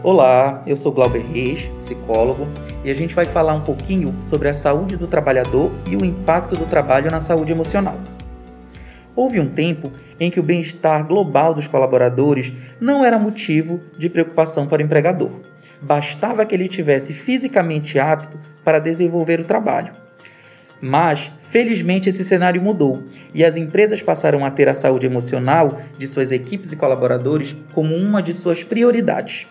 Olá, eu sou Glauber Reis, psicólogo, e a gente vai falar um pouquinho sobre a saúde do trabalhador e o impacto do trabalho na saúde emocional. Houve um tempo em que o bem-estar global dos colaboradores não era motivo de preocupação para o empregador. Bastava que ele tivesse fisicamente apto para desenvolver o trabalho. Mas, felizmente, esse cenário mudou e as empresas passaram a ter a saúde emocional de suas equipes e colaboradores como uma de suas prioridades.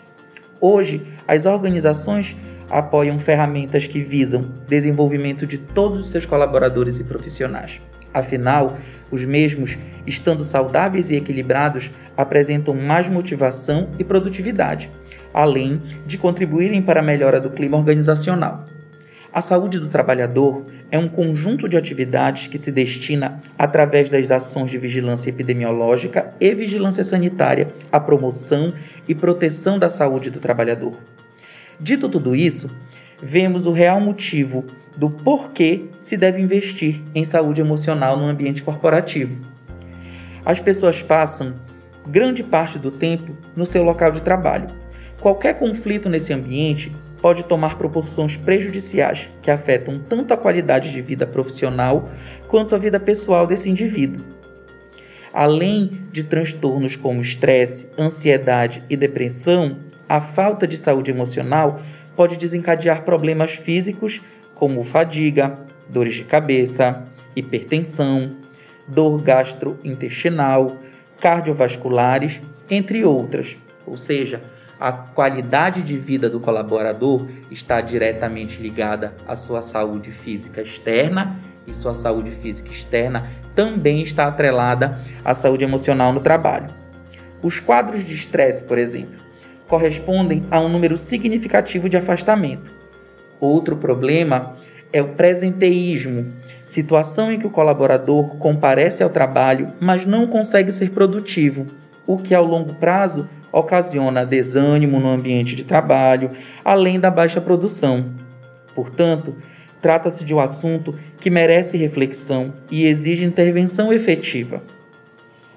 Hoje, as organizações apoiam ferramentas que visam desenvolvimento de todos os seus colaboradores e profissionais. Afinal, os mesmos, estando saudáveis e equilibrados, apresentam mais motivação e produtividade, além de contribuírem para a melhora do clima organizacional. A saúde do trabalhador é um conjunto de atividades que se destina, através das ações de vigilância epidemiológica e vigilância sanitária, à promoção e proteção da saúde do trabalhador. Dito tudo isso, vemos o real motivo do porquê se deve investir em saúde emocional no ambiente corporativo. As pessoas passam grande parte do tempo no seu local de trabalho. Qualquer conflito nesse ambiente pode tomar proporções prejudiciais que afetam tanto a qualidade de vida profissional quanto a vida pessoal desse indivíduo. Além de transtornos como estresse, ansiedade e depressão, a falta de saúde emocional pode desencadear problemas físicos como fadiga, dores de cabeça, hipertensão, dor gastrointestinal, cardiovasculares, entre outras. Ou seja, a qualidade de vida do colaborador está diretamente ligada à sua saúde física externa e sua saúde física externa também está atrelada à saúde emocional no trabalho. Os quadros de estresse, por exemplo, correspondem a um número significativo de afastamento. Outro problema é o presenteísmo, situação em que o colaborador comparece ao trabalho, mas não consegue ser produtivo, o que ao longo prazo ocasiona desânimo no ambiente de trabalho, além da baixa produção. Portanto, trata-se de um assunto que merece reflexão e exige intervenção efetiva.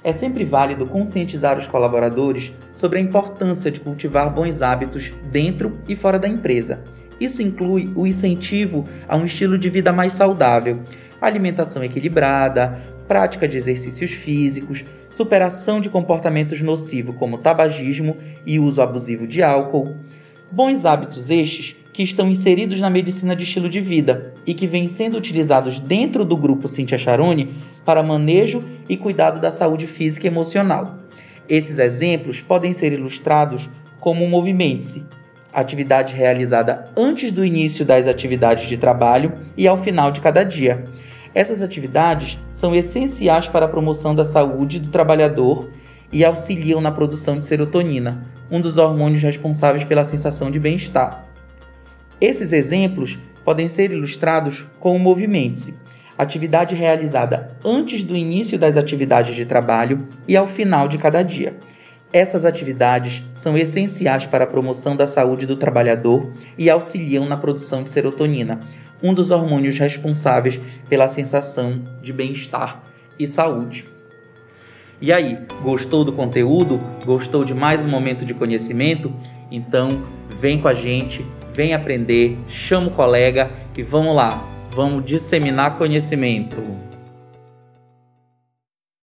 É sempre válido conscientizar os colaboradores sobre a importância de cultivar bons hábitos dentro e fora da empresa. Isso inclui o incentivo a um estilo de vida mais saudável, alimentação equilibrada, prática de exercícios físicos, superação de comportamentos nocivos como tabagismo e uso abusivo de álcool. Bons hábitos estes que estão inseridos na medicina de estilo de vida e que vêm sendo utilizados dentro do grupo Cintia Charoni para manejo e cuidado da saúde física e emocional. Esses exemplos podem ser ilustrados como o Movimente-se, atividade realizada antes do início das atividades de trabalho e ao final de cada dia essas atividades são essenciais para a promoção da saúde do trabalhador e auxiliam na produção de serotonina, um dos hormônios responsáveis pela sensação de bem-estar. Esses exemplos podem ser ilustrados com o Movimente-se, atividade realizada antes do início das atividades de trabalho e ao final de cada dia. Essas atividades são essenciais para a promoção da saúde do trabalhador e auxiliam na produção de serotonina, um dos hormônios responsáveis pela sensação de bem-estar e saúde. E aí, gostou do conteúdo? Gostou de mais um momento de conhecimento? Então, vem com a gente, vem aprender, chama o colega e vamos lá, vamos disseminar conhecimento.